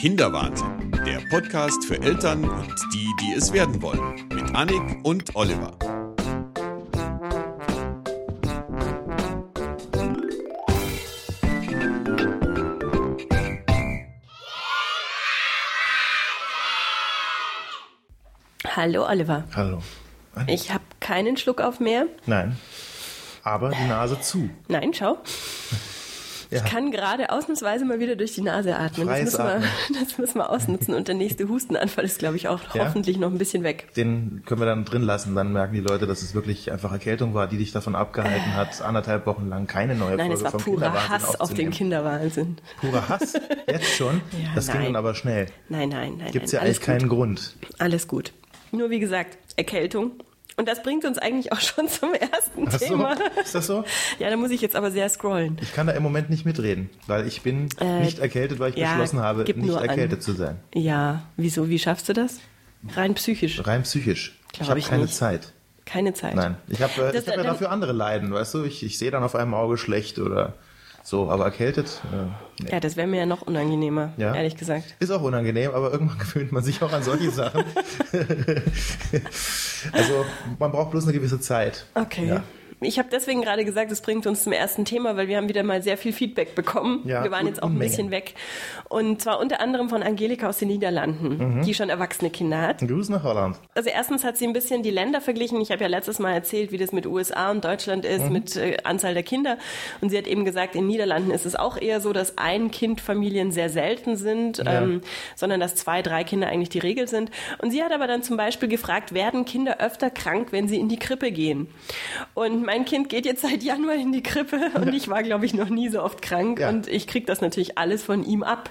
Kinderwahnsinn, der Podcast für Eltern und die, die es werden wollen, mit Annik und Oliver. Hallo Oliver. Hallo. Ich habe keinen Schluck auf mehr. Nein. Aber die Nase zu. Nein, schau. Ja. Ich kann gerade ausnahmsweise mal wieder durch die Nase atmen. Das müssen, wir, das müssen wir ausnutzen. Und der nächste Hustenanfall ist, glaube ich, auch Ja? hoffentlich noch ein bisschen weg. Den können wir dann drin lassen. Dann merken die Leute, dass es wirklich einfach Erkältung war, die dich davon abgehalten hat, anderthalb Wochen lang keine neue Nein, Folge es war vom purer Hass auf den. Kinderwahnsinn. Purer Hass? Jetzt schon? Ja, das ging nein. dann aber schnell. Nein, nein, nein. Gibt's nein. ja eigentlich Alles keinen Grund. Gut. Alles gut. Nur wie gesagt, Erkältung. Und das bringt uns eigentlich auch schon zum ersten Ach so, Thema. ist das so? Ja, da muss ich jetzt aber sehr scrollen. Ich kann da im Moment nicht mitreden, weil ich bin Äh, nicht erkältet, weil ich ja, beschlossen habe, nicht nur an. erkältet zu sein. Ja, wieso? Wie schaffst du das? Rein psychisch. Rein psychisch. Glaub ich habe ich keine nicht. Zeit. Keine Zeit. Nein, ich habe äh, hab ja dafür andere Leiden, weißt du? Ich, ich sehe dann auf einem Auge schlecht oder so, aber erkältet, äh, nee. Ja, das wäre mir ja noch unangenehmer, Ja? ehrlich gesagt. Ist auch unangenehm, aber irgendwann gewöhnt man sich auch an solche Sachen. also man braucht bloß eine gewisse Zeit. Okay. Ja. Ich habe deswegen gerade gesagt, es bringt uns zum ersten Thema, weil wir haben wieder mal sehr viel Feedback bekommen. Ja, wir waren jetzt auch ein Unmengen. bisschen weg. Und zwar unter anderem von Angelika aus den Niederlanden, Mhm. die schon erwachsene Kinder hat. Gruß nach Holland. Also erstens hat sie ein bisschen die Länder verglichen. Ich habe ja letztes Mal erzählt, wie das mit USA und Deutschland ist, Mhm. mit äh, Anzahl der Kinder. Und sie hat eben gesagt, in Niederlanden ist es auch eher so, dass Ein-Kind-Familien sehr selten sind, Ja. ähm, sondern dass zwei, drei Kinder eigentlich die Regel sind. Und sie hat aber dann zum Beispiel gefragt, werden Kinder öfter krank, wenn sie in die Krippe gehen? Und mein Kind geht jetzt seit Januar in die Krippe und ich war, glaube ich, noch nie so oft krank. Ja. Und ich kriege das natürlich alles von ihm ab.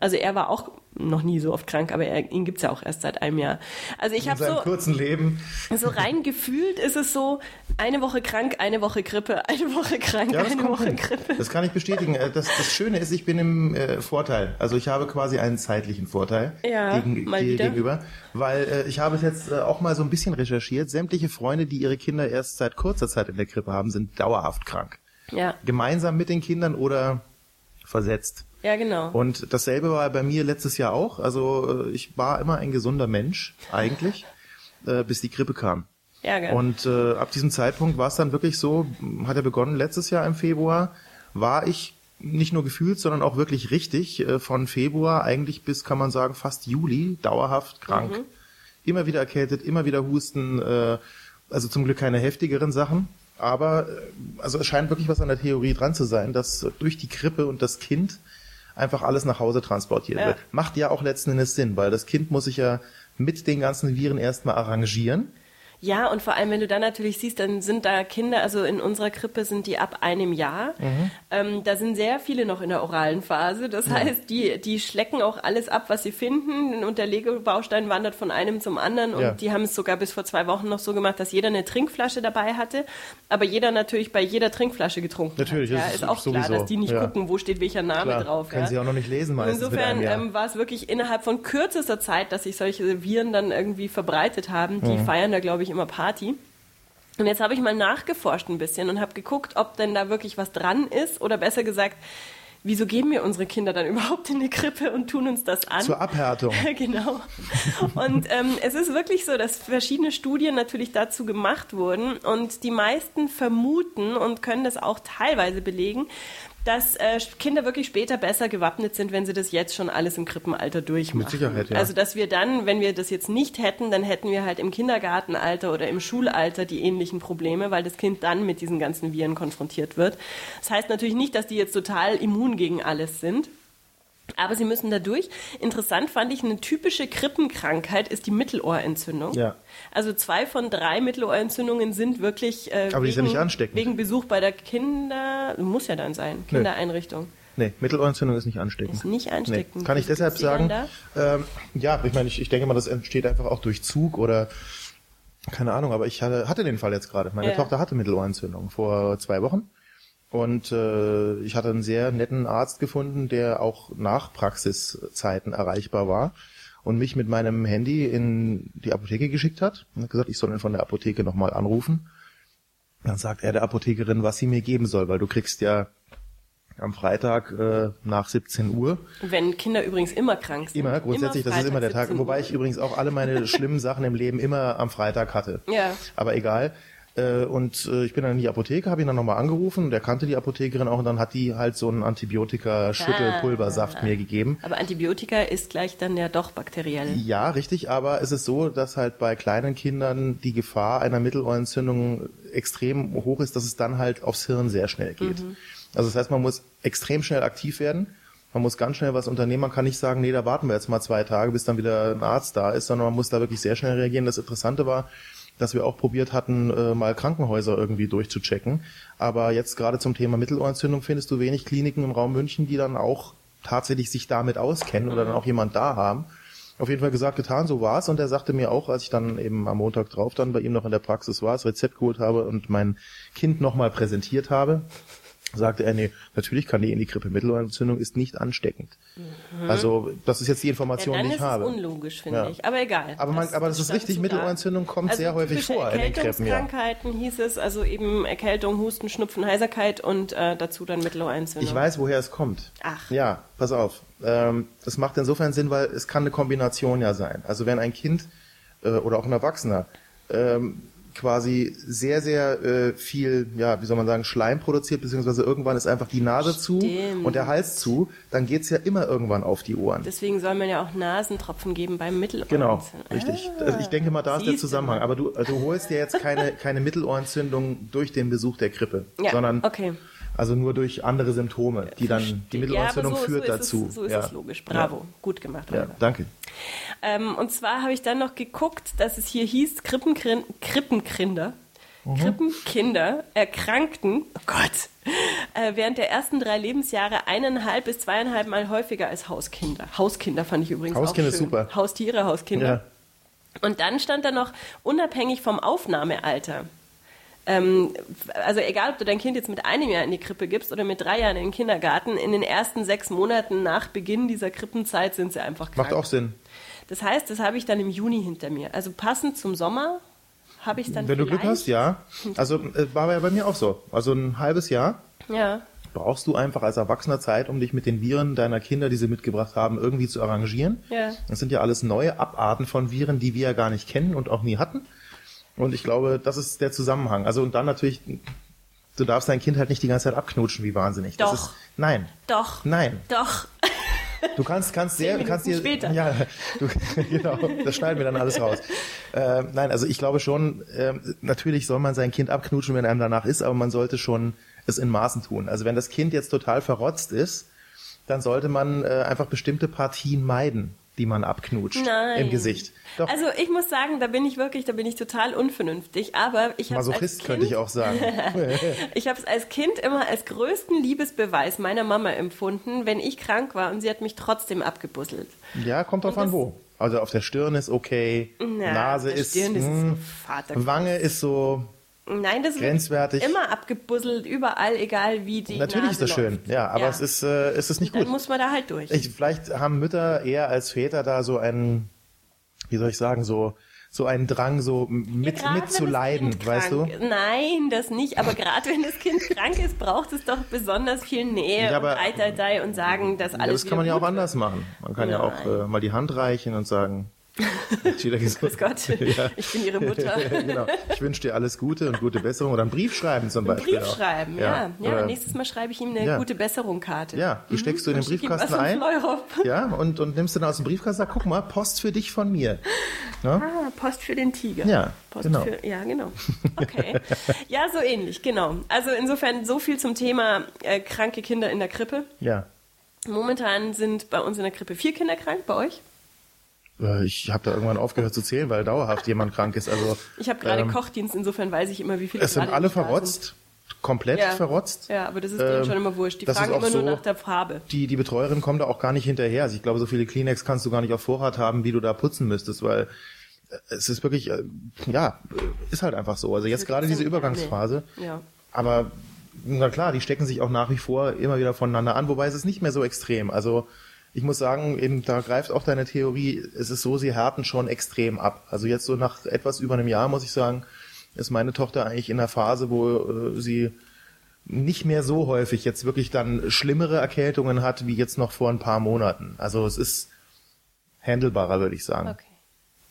Also er war auch noch nie so oft krank, aber er, ihn gibt's ja auch erst seit einem Jahr. Also ich habe so, kurzen Leben. so rein gefühlt ist es so, eine Woche krank, eine Woche Grippe, eine Woche krank, Ja, eine Woche hin. Grippe. Das kann ich bestätigen. Äh, Das, das Schöne ist, ich bin im äh, Vorteil. Also ich habe quasi einen zeitlichen Vorteil Ja, gegen, gegenüber. Weil äh, ich habe es jetzt äh, auch mal so ein bisschen recherchiert. Sämtliche Freunde, die ihre Kinder erst seit kurzer Zeit in der Krippe haben, sind dauerhaft krank. Ja, Gemeinsam mit den Kindern oder versetzt. ja genau. Und dasselbe war bei mir letztes Jahr auch. Also äh, ich war immer ein gesunder Mensch, eigentlich, äh, bis die Grippe kam. ja, gell. Und äh, ab diesem Zeitpunkt war es dann wirklich so, hat er begonnen letztes Jahr im Februar, war ich nicht nur gefühlt, sondern auch wirklich richtig äh, von Februar eigentlich bis, kann man sagen, fast Juli dauerhaft krank. Mhm. Immer wieder erkältet, immer wieder Husten, äh, also zum Glück keine heftigeren Sachen. Aber äh, also es scheint wirklich was an der Theorie dran zu sein, dass durch die Grippe und das Kind einfach alles nach Hause transportiert Ja. wird. Macht ja auch letzten Endes Sinn, weil das Kind muss sich ja mit den ganzen Viren erstmal arrangieren. Ja, und vor allem, wenn du dann natürlich siehst, dann sind da Kinder, also in unserer Krippe sind die ab einem Jahr. Mhm. Ähm, da sind sehr viele noch in der oralen Phase. Das heißt, die, die schlecken auch alles ab, was sie finden. Und der Lego-Baustein wandert von einem zum anderen. Und Ja. die haben es sogar bis vor zwei Wochen noch so gemacht, dass jeder eine Trinkflasche dabei hatte. Aber jeder natürlich bei jeder Trinkflasche getrunken Natürlich, hat. Ja, das ist ist auch klar, sowieso, dass die nicht ja. gucken, wo steht welcher Name Klar, drauf. können ja. sie auch noch nicht lesen meistens Insofern ähm, war es wirklich innerhalb von kürzester Zeit, dass sich solche Viren dann irgendwie verbreitet haben. Die Mhm. feiern da, glaube ich, immer Party. Und jetzt habe ich mal nachgeforscht ein bisschen und habe geguckt, ob denn da wirklich was dran ist oder besser gesagt, wieso geben wir unsere Kinder dann überhaupt in die Krippe und tun uns das an? Zur Abhärtung. genau. Und ähm, es ist wirklich so, dass verschiedene Studien natürlich dazu gemacht wurden und die meisten vermuten und können das auch teilweise belegen, dass äh, Kinder wirklich später besser gewappnet sind, wenn sie das jetzt schon alles im Krippenalter durchmachen. Mit Sicherheit, ja. Also dass wir dann, wenn wir das jetzt nicht hätten, dann hätten wir halt im Kindergartenalter oder im Schulalter die ähnlichen Probleme, weil das Kind dann mit diesen ganzen Viren konfrontiert wird. Das heißt natürlich nicht, dass die jetzt total immun gegen alles sind. Aber sie müssen da durch. Interessant fand ich, eine typische Krippenkrankheit ist die Mittelohrentzündung. Ja. Also zwei von drei Mittelohrentzündungen sind wirklich äh, Aber die ist ja nicht ansteckend. wegen Besuch bei der Kinder, muss ja dann sein, Kindereinrichtung. Nee, Mittelohrentzündung ist nicht ansteckend. Ist nicht ansteckend. Nee. Kann ich deshalb sagen, ähm, ja, ich meine, ich, ich denke mal, das entsteht einfach auch durch Zug oder keine Ahnung, aber ich hatte, hatte den Fall jetzt gerade. Meine Ja. Tochter hatte Mittelohrentzündung vor zwei Wochen. Und äh, ich hatte einen sehr netten Arzt gefunden, der auch nach Praxiszeiten erreichbar war und mich mit meinem Handy in die Apotheke geschickt hat und hat gesagt, ich soll ihn von der Apotheke nochmal anrufen. Dann sagt er der Apothekerin, was sie mir geben soll, weil du kriegst ja am Freitag äh, nach 17 Uhr. Wenn Kinder übrigens immer krank sind. Immer, grundsätzlich, das ist immer der Tag. Wobei ich übrigens auch alle meine schlimmen Sachen im Leben immer am Freitag hatte. Ja. Aber egal. Äh, Und äh, ich bin dann in die Apotheke, habe ihn dann nochmal angerufen, der kannte die Apothekerin auch und dann hat die halt so einen Antibiotika-Schüttelpulversaft mir gegeben. Aber Antibiotika ist gleich dann ja doch bakteriell. Ja, richtig, aber es ist so, dass halt bei kleinen Kindern die Gefahr einer Mittelohrentzündung extrem hoch ist, dass es dann halt aufs Hirn sehr schnell geht. Also das heißt, man muss extrem schnell aktiv werden. Man muss ganz schnell was unternehmen. Man kann nicht sagen, nee, da warten wir jetzt mal zwei Tage, bis dann wieder ein Arzt da ist, sondern man muss da wirklich sehr schnell reagieren. Das Interessante war, dass wir auch probiert hatten, äh, mal Krankenhäuser irgendwie durchzuchecken. Aber jetzt gerade zum Thema Mittelohrentzündung findest du wenig Kliniken im Raum München, die dann auch tatsächlich sich damit auskennen oder dann auch jemand da haben. Auf jeden Fall gesagt, getan, so war's. Und er sagte mir auch, als ich dann eben am Montag drauf dann bei ihm noch in der Praxis war, das Rezept geholt habe und mein Kind nochmal präsentiert habe, sagte er, nee, natürlich kann die in die Grippe Mittelohrentzündung ist nicht ansteckend. Also das ist jetzt die Ja, Information, dann die ist ich habe. es unlogisch, finde Ja. ich. Aber egal. Aber, man, aber das, ist richtig, Mittelohrentzündung kommt Also sehr häufig vor in den Krippen, ja. Erkältungskrankheiten hieß es, also eben Erkältung, Husten, Schnupfen, Heiserkeit und äh, dazu dann Mittelohrentzündung. Ich weiß, woher es kommt. Ach. Ja, pass auf. Ähm, das macht insofern Sinn, weil es kann eine Kombination ja sein. Also wenn ein Kind äh, oder auch ein Erwachsener ähm, quasi sehr, sehr äh, viel, ja, wie soll man sagen, Schleim produziert, beziehungsweise irgendwann ist einfach die Nase zu Stimmt. und der Hals zu, dann geht's ja immer irgendwann auf die Ohren. Deswegen soll man ja auch Nasentropfen geben beim Mittelohrentzündung. Genau, richtig. Ah, Also ich denke mal, da ist der Zusammenhang. Aber du, also du holst dir jetzt keine, keine Mittelohrentzündung durch den Besuch der Krippe, Ja, sondern okay. Also nur durch andere Symptome, die dann die Mittelohrentzündung ja, so, führt so dazu. Es, so ist ja. es logisch. Bravo. Gut gemacht, Ja, danke. Ähm, und zwar habe ich dann noch geguckt, dass es hier hieß, Krippenkrin Krippenkinder, Mhm. Krippenkinder erkrankten, oh Gott, äh, während der ersten drei Lebensjahre eineinhalb bis zweieinhalb Mal häufiger als Hauskinder. Hauskinder fand ich übrigens Hauskinder auch schön. super. Haustiere, Hauskinder. Ja. Und dann stand da noch, unabhängig vom Aufnahmealter. Ähm, also egal, ob du dein Kind jetzt mit einem Jahr in die Krippe gibst oder mit drei Jahren in den Kindergarten, in den ersten sechs Monaten nach Beginn dieser Krippenzeit sind sie einfach krank. Macht auch Sinn. Das heißt, das habe ich dann im Juni hinter mir. Also passend zum Sommer habe ich dann Wenn du Glück hast, ja. Also äh, war ja bei mir auch so. Also ein halbes Jahr Ja, brauchst du einfach als Erwachsener Zeit, um dich mit den Viren deiner Kinder, die sie mitgebracht haben, irgendwie zu arrangieren. Ja. Das sind ja alles neue Abarten von Viren, die wir ja gar nicht kennen und auch nie hatten. Und ich glaube, das ist der Zusammenhang. Also und dann natürlich, du darfst dein Kind halt nicht die ganze Zeit abknutschen wie wahnsinnig. Doch. ist, nein, doch. nein. Doch. Du kannst, kannst sehr, kannst dir, später. ja, du, genau, das schneiden wir dann alles raus. Äh, nein, also ich glaube schon, äh, natürlich soll man sein Kind abknutschen, wenn einem danach ist, aber man sollte schon es in Maßen tun. Also wenn das Kind jetzt total verrotzt ist, dann sollte man äh, einfach bestimmte Partien meiden, die man abknutscht Nein. im Gesicht. Doch, Also ich muss sagen, da bin ich wirklich, da bin ich total unvernünftig. Aber ich habe Masochist kind, könnte ich auch sagen. Ich habe es als Kind immer als größten Liebesbeweis meiner Mama empfunden, wenn ich krank war und sie hat mich trotzdem abgebusselt. ja, kommt drauf Und an wo. Also auf der Stirn ist okay, Na, Nase ist, Stirn ist mh, so Vater. Wange ist so, Nein, das grenzwertig. wird immer abgebusselt, überall, egal wie die natürlich ist Nase das schön, läuft. ja, aber es ist, äh, es ist nicht Dann gut. muss man da halt durch. Ich, vielleicht haben Mütter eher als Väter da so einen, wie soll ich sagen, so, so einen Drang, so mit, das mitzuleiden, weißt du? Nein, das nicht. Aber gerade wenn das Kind krank ist, braucht es doch besonders viel Nähe Ja, aber- und Eitertei und sagen, dass Ja, alles das kann man ja auch anders machen. Man kann ja auch Nein. äh, mal die Hand reichen und sagen, gesund. Grüß Gott, Ja. ich bin Ihre Mutter. genau. Ich wünsche dir alles Gute und gute Besserung. Oder einen Brief schreiben zum Einen Beispiel. Brief auch. schreiben, ja. Ja, Oder- nächstes Mal schreibe ich ihm eine Ja. gute Besserung-Karte. ja, die steckst du in den Briefkasten ein. Ja, und, und nimmst dann aus dem Briefkasten, sag, guck mal, Post für dich von mir. Ja? Ah, Post für den Tiger. Ja, Post genau. Für, ja, genau. Okay. ja, so ähnlich, genau. Also insofern so viel zum Thema äh, kranke Kinder in der Krippe. ja. Momentan sind bei uns in der Krippe vier Kinder krank, bei euch? Äh, Ich habe da irgendwann aufgehört zu zählen, weil dauerhaft jemand krank ist. Also Ich habe gerade ähm, Kochdienst, insofern weiß ich immer, wie viele Es sind alle verrotzt, komplett Ja. verrotzt. Sind. Ja, aber das ist denen Ähm, schon immer wurscht. Die fragen immer nur so- nach der Farbe. Die, die Betreuerin kommt da auch gar nicht hinterher. Also ich glaube, so viele Kleenex kannst du gar nicht auf Vorrat haben, wie du da putzen müsstest, weil äh, es ist wirklich, äh, ja, ist halt einfach so. Also jetzt gerade diese Nee. Übergangsphase. Ja. Aber na klar, die stecken sich auch nach wie vor immer wieder voneinander an, wobei es ist nicht mehr so extrem. Also ich muss sagen, eben da greift auch deine Theorie, es ist so, sie härten schon extrem ab. Also jetzt so nach etwas über einem Jahr, muss ich sagen, ist meine Tochter eigentlich in der Phase, wo äh, sie nicht mehr so häufig jetzt wirklich dann schlimmere Erkältungen hat, wie jetzt noch vor ein paar Monaten. Also es ist handelbarer, würde ich sagen. Okay.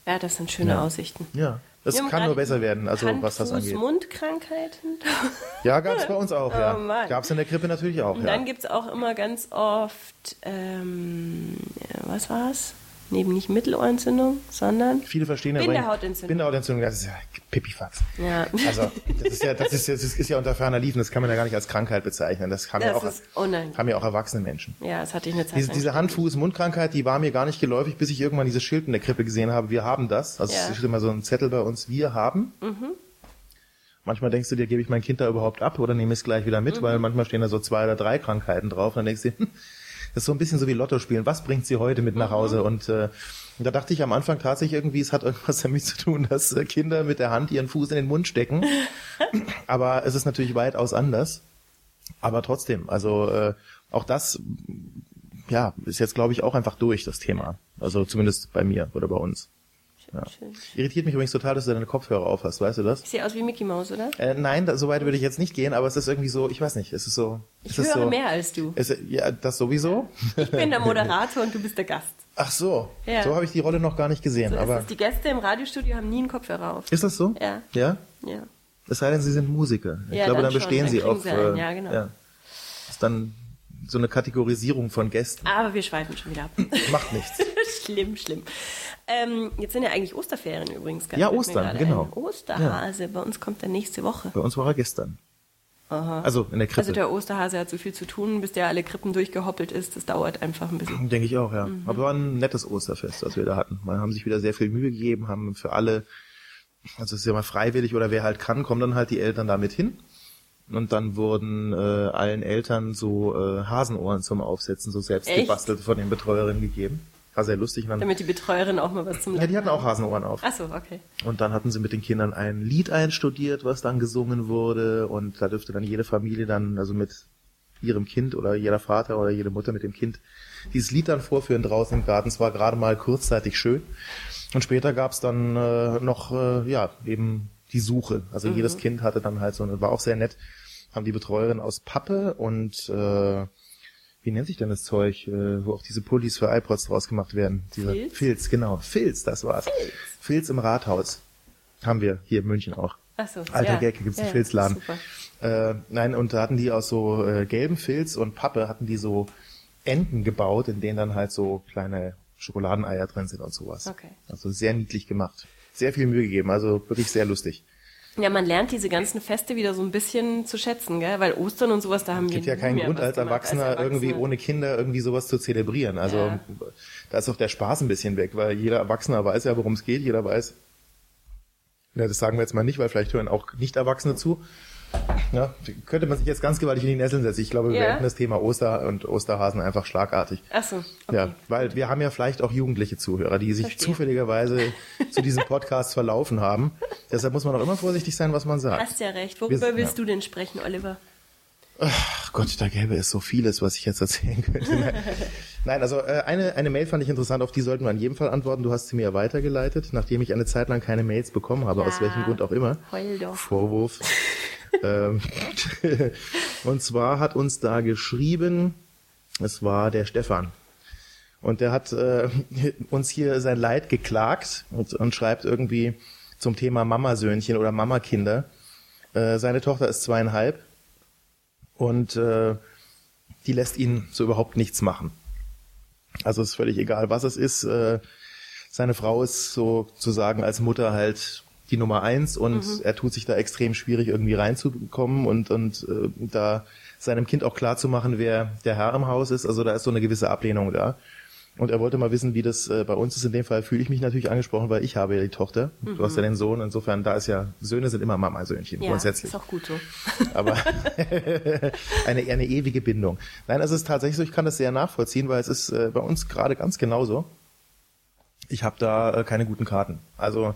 Ja, das sind schöne Ja. Aussichten. Ja, es kann nur besser werden, also Hand, was das Fuß, angeht. Mundkrankheiten. Ja, gab's bei uns auch, ja. Oh Mann. Gab's in der Krippe natürlich auch, Und ja. dann gibt's auch immer ganz oft, ähm, ja, was war's? Neben nicht Mittelohrentzündung, sondern Viele verstehen ja Bindehautentzündung. Bindehautentzündung, das ist ja Pipifax. Ja. Also, das ist ja, das ist, ja- das ist ja unter ferner Liefen, das kann man ja gar nicht als Krankheit bezeichnen. Das haben, ja, Das auch, ist haben ja auch erwachsene Menschen. ja, das hatte ich eine Zeit Diese, diese Hand-Fuß-Mundkrankheit, die war mir gar nicht geläufig, bis ich irgendwann dieses Schild in der Krippe gesehen habe. Wir haben das. Also Ja. es steht immer so ein Zettel bei uns, wir haben. Manchmal denkst du dir, gebe ich mein Kind da überhaupt ab oder nehme es gleich wieder mit, weil manchmal stehen da so zwei oder drei Krankheiten drauf. Und dann denkst du dir, hm, ist so ein bisschen so wie Lotto spielen. Was bringt sie heute mit nach Hause? Und äh, da dachte ich am Anfang tatsächlich irgendwie, es hat irgendwas damit zu tun, dass äh, Kinder mit der Hand ihren Fuß in den Mund stecken. Aber es ist natürlich weitaus anders. Aber trotzdem, also äh, auch das ja, ist jetzt, glaube ich, auch einfach durch, das Thema. Also zumindest bei mir oder bei uns. Ja. Schön. Irritiert mich übrigens total, dass du deine Kopfhörer auf hast, weißt du das? Ich sehe aus wie Mickey Mouse, oder? Äh, nein, da, so weit würde ich jetzt nicht gehen, aber es ist irgendwie so, ich weiß nicht, es ist so... Ich höre so, mehr als du. Es, ja, das sowieso? Ich bin der Moderator und du bist der Gast. Ach so, Ja. so habe ich die Rolle noch gar nicht gesehen, So aber... Die Gäste im Radiostudio haben nie einen Kopfhörer auf. Ist das so? Ja. Ja? Ja. Es sei denn, sie sind Musiker. Ich Ja, glaube, dann dann bestehen Dann sie auf... sie äh, ja, genau. Das ist dann so eine Kategorisierung von Gästen. Aber wir schweifen schon wieder ab. Macht nichts. schlimm, schlimm. Ähm, jetzt sind ja eigentlich Osterferien übrigens. Ja, Ostern, genau. Ein. Osterhase, bei uns kommt er nächste Woche. Bei uns war er gestern. Also in der Krippe. Also der Osterhase hat so viel zu tun, bis der alle Krippen durchgehoppelt ist. Das dauert einfach ein bisschen. Denke ich auch, ja. Mhm. Aber war ein nettes Osterfest, was wir da hatten. Man haben sich wieder sehr viel Mühe gegeben, haben für alle, also es ist ja mal freiwillig oder wer halt kann, kommen dann halt die Eltern da mit hin. Und dann wurden äh, allen Eltern so äh, Hasenohren zum Aufsetzen, so selbst Echt? gebastelt von den Betreuerinnen gegeben. War sehr lustig. Dann, Damit die Betreuerin auch mal was zum ja, die hatten auch Hasenohren auf. Ach so, okay. Und dann hatten sie mit den Kindern ein Lied einstudiert, was dann gesungen wurde. Und da dürfte dann jede Familie dann, also mit ihrem Kind oder jeder Vater oder jede Mutter mit dem Kind, dieses Lied dann vorführen draußen im Garten. Es war gerade mal kurzzeitig schön. Und später gab's dann äh, noch, äh, ja, eben die Suche. Also jedes Kind hatte dann halt so eine, war auch sehr nett, haben die Betreuerin aus Pappe und äh, wie nennt sich denn das Zeug, äh, wo auch diese Pullis für iPods draus gemacht werden? Dieser Filz? Filz, genau. Filz, das war's. Filz im Rathaus. Haben wir hier in München auch. Ach so. Alter ja. Gag, gibt's einen ja, Filzladen. Super. Äh, nein, und da hatten die aus so äh, gelbem Filz und Pappe hatten die so Enten gebaut, in denen dann halt so kleine Schokoladeneier drin sind und sowas. Okay. Also sehr niedlich gemacht. Sehr viel Mühe gegeben, also wirklich sehr lustig. Ja, man lernt diese ganzen Feste wieder so ein bisschen zu schätzen, gell? Weil Ostern und sowas, da haben wir gibt ja nie keinen Grund als Erwachsener, als irgendwie Erwachsene. ohne Kinder irgendwie sowas zu zelebrieren. Also Ja. da ist doch der Spaß ein bisschen weg, weil jeder Erwachsener weiß ja, worum es geht. Jeder weiß, ja, das sagen wir jetzt mal nicht, weil vielleicht hören auch Nicht-Erwachsene zu. Ja, könnte man sich jetzt ganz gewaltig in die Nesseln setzen. Ich glaube, wir Ja. beenden das Thema Oster und Osterhasen einfach schlagartig. Ach so, okay. Ja, weil wir haben ja vielleicht auch jugendliche Zuhörer, die sich Verstehe. zufälligerweise zu diesem Podcast verlaufen haben. Deshalb muss man auch immer vorsichtig sein, was man sagt. Hast ja recht. Worüber Wir- willst ja. du denn sprechen, Oliver? Ach Gott, da gäbe es so vieles, was ich jetzt erzählen könnte. Nein, Nein also äh, eine, eine Mail fand ich interessant, auf die sollten wir an jedem Fall antworten. Du hast sie mir ja weitergeleitet, nachdem ich eine Zeit lang keine Mails bekommen habe, aus Ja. welchem Grund auch immer. Heul doch. Vorwurf. ähm, und zwar hat uns da geschrieben, es war der Stefan. Und der hat äh, uns hier sein Leid geklagt und, und schreibt irgendwie zum Thema Mamasöhnchen oder Mamakinder. Äh, seine Tochter ist zweieinhalb und äh, die lässt ihn so überhaupt nichts machen. Also ist völlig egal, was es ist. Äh, seine Frau ist sozusagen als Mutter halt die Nummer eins und er tut sich da extrem schwierig irgendwie reinzukommen und und äh, da seinem Kind auch klar zu machen, wer der Herr im Haus ist. Also da ist so eine gewisse Ablehnung da. Und er wollte mal wissen, wie das äh, bei uns ist. In dem Fall fühle ich mich natürlich angesprochen, weil ich habe ja die Tochter. Du hast ja den Sohn. Insofern, da ist ja, Söhne sind immer Mama-Söhnchen, Ja, grundsätzlich ist auch gut so. aber eine, eine ewige Bindung. Nein, also es ist tatsächlich so, ich kann das sehr nachvollziehen, weil es ist äh, bei uns gerade ganz genauso. Ich habe da äh, keine guten Karten. Also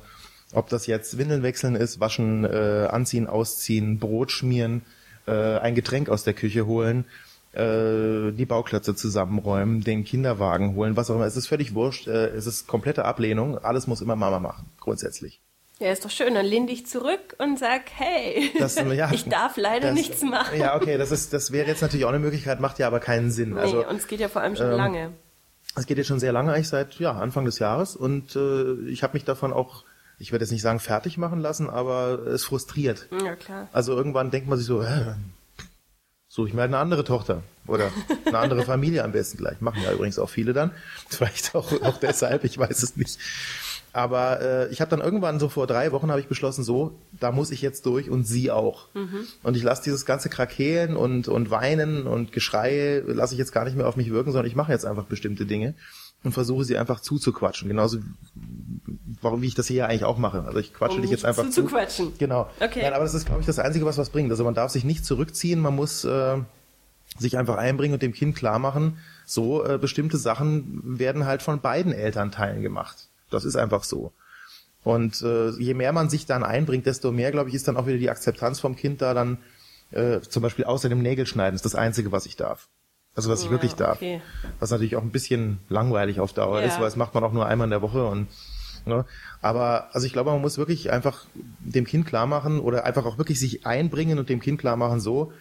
ob das jetzt Windeln wechseln ist, waschen, äh, anziehen, ausziehen, Brot schmieren, äh, ein Getränk aus der Küche holen, äh, die Bauklötze zusammenräumen, den Kinderwagen holen, was auch immer. Es ist völlig wurscht. Äh, es ist komplette Ablehnung. Alles muss immer Mama machen, grundsätzlich. Ja, ist doch schön. Dann lehn dich zurück und sag, hey, Das, ja, ich darf leider das- nichts machen. Ja, okay, das ist, das wäre jetzt natürlich auch eine Möglichkeit, macht ja aber keinen Sinn. Nee, Also und es geht ja vor allem schon ähm, lange. es geht jetzt schon sehr lange, eigentlich seit ja, Anfang des Jahres und äh, ich habe mich davon auch, ich werde jetzt nicht sagen fertig machen lassen, aber es frustriert. Ja, klar. Also irgendwann denkt man sich so, äh, suche ich mir halt eine andere Tochter oder eine andere Familie am besten gleich. Machen ja übrigens auch viele dann. Vielleicht auch, auch deshalb, ich weiß es nicht. Aber äh, ich habe dann irgendwann so vor drei Wochen habe ich beschlossen, so, da muss ich jetzt durch und sie auch. Und ich lasse dieses ganze Krakehlen und, und Weinen und Geschrei, lasse ich jetzt gar nicht mehr auf mich wirken, sondern ich mache jetzt einfach bestimmte Dinge und versuche sie einfach zuzuquatschen. Genauso warum wie ich das hier eigentlich auch mache. Also ich quatsche Um dich jetzt einfach zu. zuzuquatschen. Genau. Okay. Nein, aber das ist, glaube ich, das Einzige, was was bringt. Also man darf sich nicht zurückziehen, man muss äh, sich einfach einbringen und dem Kind klar machen, so äh, bestimmte Sachen werden halt von beiden Elternteilen gemacht. Das ist einfach so. Und äh, je mehr man sich dann einbringt, desto mehr, glaube ich, ist dann auch wieder die Akzeptanz vom Kind da dann äh, zum Beispiel außer dem Nägelschneiden ist das Einzige, was ich darf. Also was ich Ja, wirklich darf. okay. Was natürlich auch ein bisschen langweilig auf Dauer Ja. ist, weil das macht man auch nur einmal in der Woche und ne? aber also ich glaube, man muss wirklich einfach dem Kind klar machen oder einfach auch wirklich sich einbringen und dem Kind klar machen, so,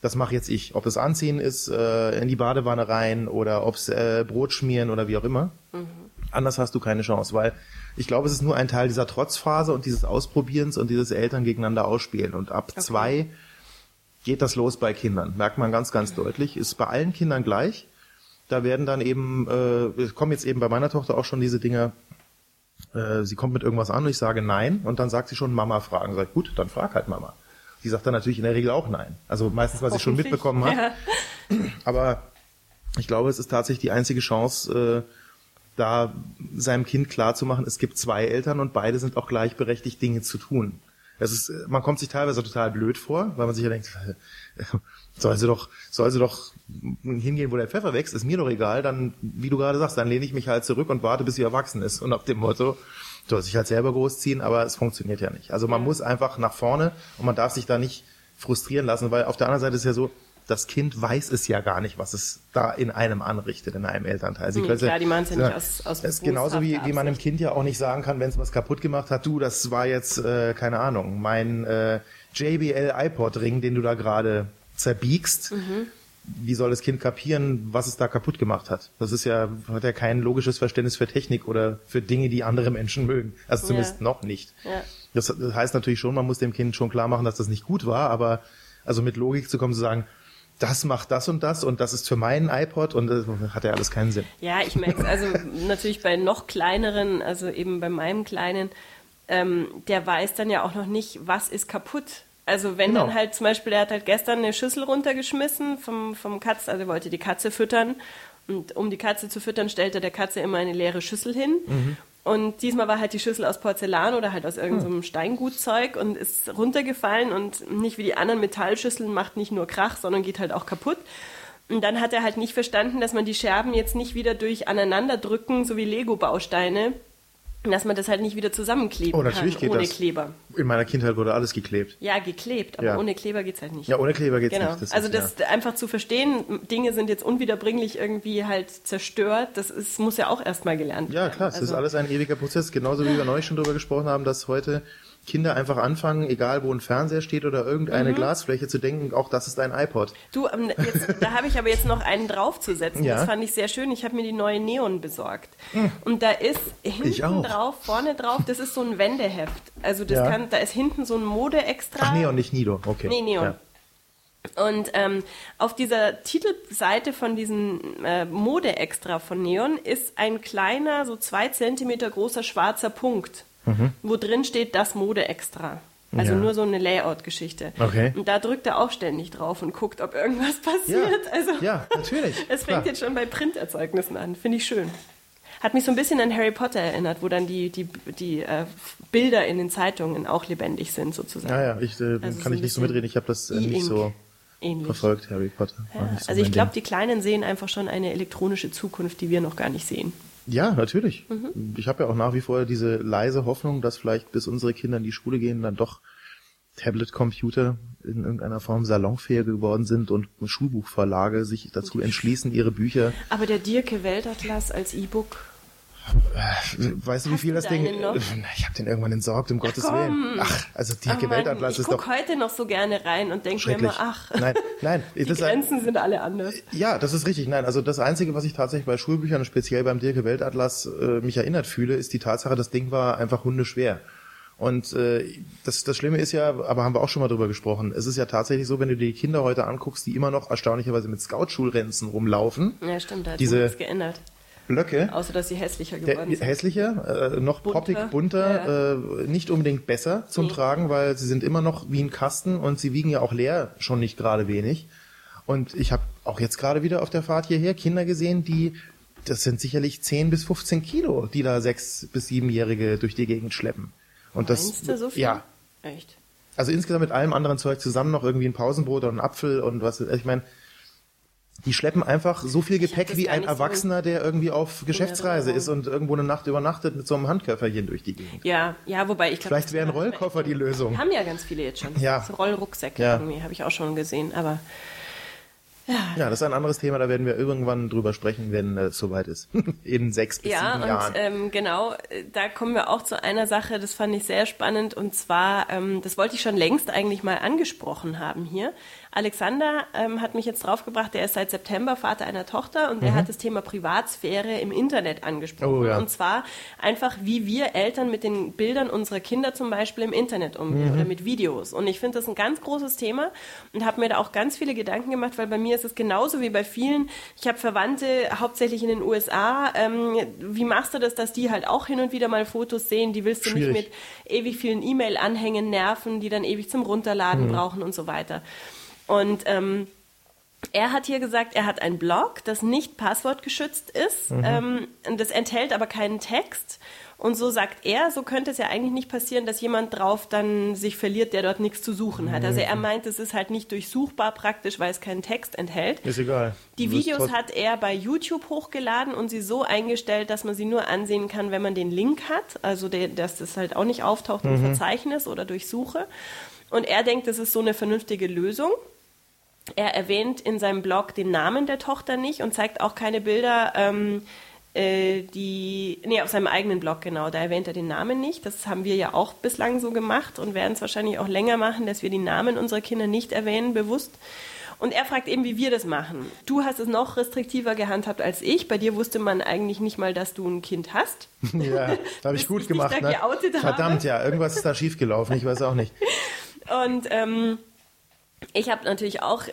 das mache jetzt ich. Ob es Anziehen ist, äh, in die Badewanne rein oder ob es äh, Brot schmieren oder wie auch immer. Anders hast du keine Chance, weil ich glaube, es ist nur ein Teil dieser Trotzphase und dieses Ausprobierens und dieses Eltern gegeneinander ausspielen. Und ab zwei geht das los bei Kindern. Merkt man ganz, ganz deutlich. Ist bei allen Kindern gleich. Da werden dann eben, äh, es kommen jetzt eben bei meiner Tochter auch schon diese Dinge, äh, sie kommt mit irgendwas an und ich sage nein und dann sagt sie schon Mama fragen. Sag ich, gut, dann frag halt Mama. Die sagt dann natürlich in der Regel auch nein. Also meistens, was sie schon mitbekommen hat. Ja. Aber ich glaube, es ist tatsächlich die einzige Chance, äh, da seinem Kind klarzumachen, es gibt zwei Eltern und beide sind auch gleichberechtigt, Dinge zu tun. Es ist, man kommt sich teilweise total blöd vor, weil man sich ja denkt, soll sie doch, soll sie doch hingehen, wo der Pfeffer wächst, ist mir doch egal, dann, wie du gerade sagst, dann lehne ich mich halt zurück und warte, bis sie erwachsen ist. Und nach dem Motto, soll sich halt selber großziehen, aber es funktioniert ja nicht. Also man muss einfach nach vorne und man darf sich da nicht frustrieren lassen, weil auf der anderen Seite ist ja so, das Kind weiß es ja gar nicht, was es da in einem anrichtet, in einem Elternteil. Sie Nee, können klar, die machen's ja nicht aus- aus Es ist genauso wie, wie man dem. Kind ja auch nicht sagen kann, wenn es was kaputt gemacht hat, du, das war jetzt, äh, keine Ahnung, mein äh, JBL iPod-Ring, den du da gerade zerbiegst. Mhm. Wie soll das Kind kapieren, was es da kaputt gemacht hat? Das ist ja, hat ja kein logisches Verständnis für Technik oder für Dinge, die andere Menschen mögen. Also zumindest Ja. noch nicht. Ja. Das, das heißt natürlich schon, man muss dem Kind schon klar machen, dass das nicht gut war, aber also mit Logik zu kommen, zu sagen, das macht das und das und das ist für meinen iPod und das hat ja alles keinen Sinn. Ja, ich merke es also natürlich bei noch kleineren, also eben bei meinem Kleinen, ähm, der weiß dann ja auch noch nicht, was ist kaputt. Also wenn Genau. dann halt zum Beispiel, er hat halt gestern eine Schüssel runtergeschmissen vom, vom Katz, also er wollte die Katze füttern und um die Katze zu füttern, stellte der Katze immer eine leere Schüssel hin. Und diesmal war halt die Schüssel aus Porzellan oder halt aus irgendeinem Steingutzeug und ist runtergefallen und nicht wie die anderen Metallschüsseln macht nicht nur Krach, sondern geht halt auch kaputt. Und dann hat er halt nicht verstanden, dass man die Scherben jetzt nicht wieder durch aneinander drücken, so wie Lego-Bausteine, dass man das halt nicht wieder zusammenkleben Oh, natürlich kann geht ohne das. Kleber. In meiner Kindheit wurde alles geklebt. Ja, geklebt, aber Ja. ohne Kleber geht's halt nicht. Ja, ohne Kleber geht's Genau. nicht. Das also ist, das einfach zu verstehen, Dinge sind jetzt unwiederbringlich irgendwie halt zerstört, das ist, muss ja auch erstmal gelernt Ja, werden. klar, es ist Also- alles ein ewiger Prozess. Genauso wie wir neulich schon darüber gesprochen haben, dass heute Kinder einfach anfangen, egal wo ein Fernseher steht oder irgendeine Mhm. Glasfläche, zu denken, auch das ist ein iPod. Du, ähm, jetzt, da habe ich aber jetzt noch einen draufzusetzen. Ja. Das fand ich sehr schön. Ich habe mir die neue Neon besorgt. Und da ist hinten drauf, vorne drauf, das ist so ein Wendeheft. Also das Ja. kann, da ist hinten so ein Mode-Extra. Ach, Neon, nicht Nido. Okay. Nee, Neon. Ja. Und ähm, auf dieser Titelseite von diesem äh, Mode-Extra von Neon ist ein kleiner, so zwei Zentimeter großer schwarzer Punkt, wo drin steht das Mode-Extra. Also Mhm. Ja. nur so eine Layout-Geschichte. Okay. Und da drückt er auch ständig drauf und guckt, ob irgendwas passiert. Also ja, natürlich. es Klar. fängt jetzt schon bei Printerzeugnissen an. Finde ich schön. Hat mich so ein bisschen an Harry Potter erinnert, wo dann die, die, die äh, Bilder in den Zeitungen auch lebendig sind, sozusagen. Ja, ja, ich äh, Also so kann ein ich nicht so mitreden. Ich habe das äh, nicht so ähnlich. verfolgt, Harry Potter. Ja, so also ich glaube, die Kleinen sehen einfach schon eine elektronische Zukunft, die wir noch gar nicht sehen. Ja, natürlich. Mhm. Ich habe ja auch nach wie vor diese leise Hoffnung, dass vielleicht bis unsere Kinder in die Schule gehen, dann doch Tablet-Computer in irgendeiner Form salonfähig geworden sind und Schulbuchverlage sich dazu entschließen, ihre Bücher Aber der Dirke Weltatlas als E-Book, Weißt du, wie Hast viel das Ding... noch? Ich habe den irgendwann entsorgt, um Gottes komm. Willen. Ach, also Oh Dirke Mann, Weltatlas ich ist doch heute noch so gerne rein und denke mir immer, ach, Nein, nein. die das ist ein- Grenzen sind alle anders. Ja, das ist richtig. Nein, also das Einzige, was ich tatsächlich bei Schulbüchern und speziell beim Dirke Weltatlas äh, mich erinnert fühle, ist die Tatsache, das Ding war einfach hundeschwer. Und äh, das, das Schlimme ist ja, aber haben wir auch schon mal drüber gesprochen, es ist ja tatsächlich so, wenn du dir die Kinder heute anguckst, die immer noch erstaunlicherweise mit Scout-Schulrenzen rumlaufen, Ja, stimmt, da hat sich nichts geändert. Blöcke, Außer, dass sie hässlicher der, geworden sind. hässlicher, äh, noch Bunter, poppig, bunter, äh, nicht unbedingt besser zum Nee. Tragen, weil sie sind immer noch wie ein Kasten und sie wiegen ja auch leer schon nicht gerade wenig. Und ich habe auch jetzt gerade wieder auf der Fahrt hierher Kinder gesehen, die, das sind sicherlich 10 bis 15 Kilo, die da sechs bis siebenjährige durch die Gegend schleppen. Und das, du so viel? ja, Echt? also insgesamt mit allem anderen Zeug zusammen noch irgendwie ein Pausenbrot oder ein Apfel und was, ich meine, die schleppen einfach so viel Gepäck wie ein nicht so Erwachsener, der irgendwie auf Geschäftsreise Erinnerung. ist und irgendwo eine Nacht übernachtet mit so einem Handköfferchen durch die Gegend. Ja, ja, wobei ich glaube... Vielleicht wären Rollkoffer die Lösung. Haben ja ganz viele jetzt schon. Ja. So Rollrucksäcke Ja. irgendwie, habe ich auch schon gesehen. Aber Ja, das ist ein anderes Thema, da werden wir irgendwann drüber sprechen, wenn es soweit ist. In sechs bis ja, sieben und Jahren. ähm, genau, äh, da kommen wir auch zu einer Sache, das fand ich sehr spannend. Und zwar, ähm, das wollte ich schon längst eigentlich mal angesprochen haben hier. Alexander ähm, hat mich jetzt draufgebracht, der ist seit September Vater einer Tochter und der hat das Thema Privatsphäre im Internet angesprochen. Mhm. Oh, ja. Und zwar einfach, wie wir Eltern mit den Bildern unserer Kinder zum Beispiel im Internet umgehen Mhm. oder mit Videos. Und ich finde das ein ganz großes Thema und habe mir da auch ganz viele Gedanken gemacht, weil bei mir ist es genauso wie bei vielen. Ich habe Verwandte hauptsächlich in den USA. Ähm, wie machst du das, dass die halt auch hin und wieder mal Fotos sehen? Die willst du Schwierig. nicht mit ewig vielen E-Mail-Anhängen nerven, die dann ewig zum Runterladen brauchen und so weiter. Und ähm, er hat hier gesagt, er hat ein Blog, das nicht passwortgeschützt ist. Ähm, und das enthält aber keinen Text. Und so sagt er, so könnte es ja eigentlich nicht passieren, dass jemand drauf dann sich verliert, der dort nichts zu suchen hat. Also er meint, es ist halt nicht durchsuchbar praktisch, weil es keinen Text enthält. ist egal. Die Du Videos hat er bei YouTube hochgeladen und sie so eingestellt, dass man sie nur ansehen kann, wenn man den Link hat. Also der, dass das halt auch nicht auftaucht im Verzeichnis oder durch Suche. Und er denkt, das ist so eine vernünftige Lösung. Er erwähnt in seinem Blog den Namen der Tochter nicht und zeigt auch keine Bilder, ähm, äh, die, nee, auf seinem eigenen Blog, genau, da erwähnt er den Namen nicht. Das haben wir ja auch bislang so gemacht und werden es wahrscheinlich auch länger machen, dass wir die Namen unserer Kinder nicht erwähnen, bewusst. Und er fragt eben, wie wir das machen. Du hast es noch restriktiver gehandhabt als ich. Bei dir wusste man eigentlich nicht mal, dass du ein Kind hast. Ja, da habe ich gut ich gemacht. Ne? geoutet habe. Verdammt, ja, irgendwas ist da schiefgelaufen, ich weiß auch nicht. Und ähm, ich habe natürlich auch äh,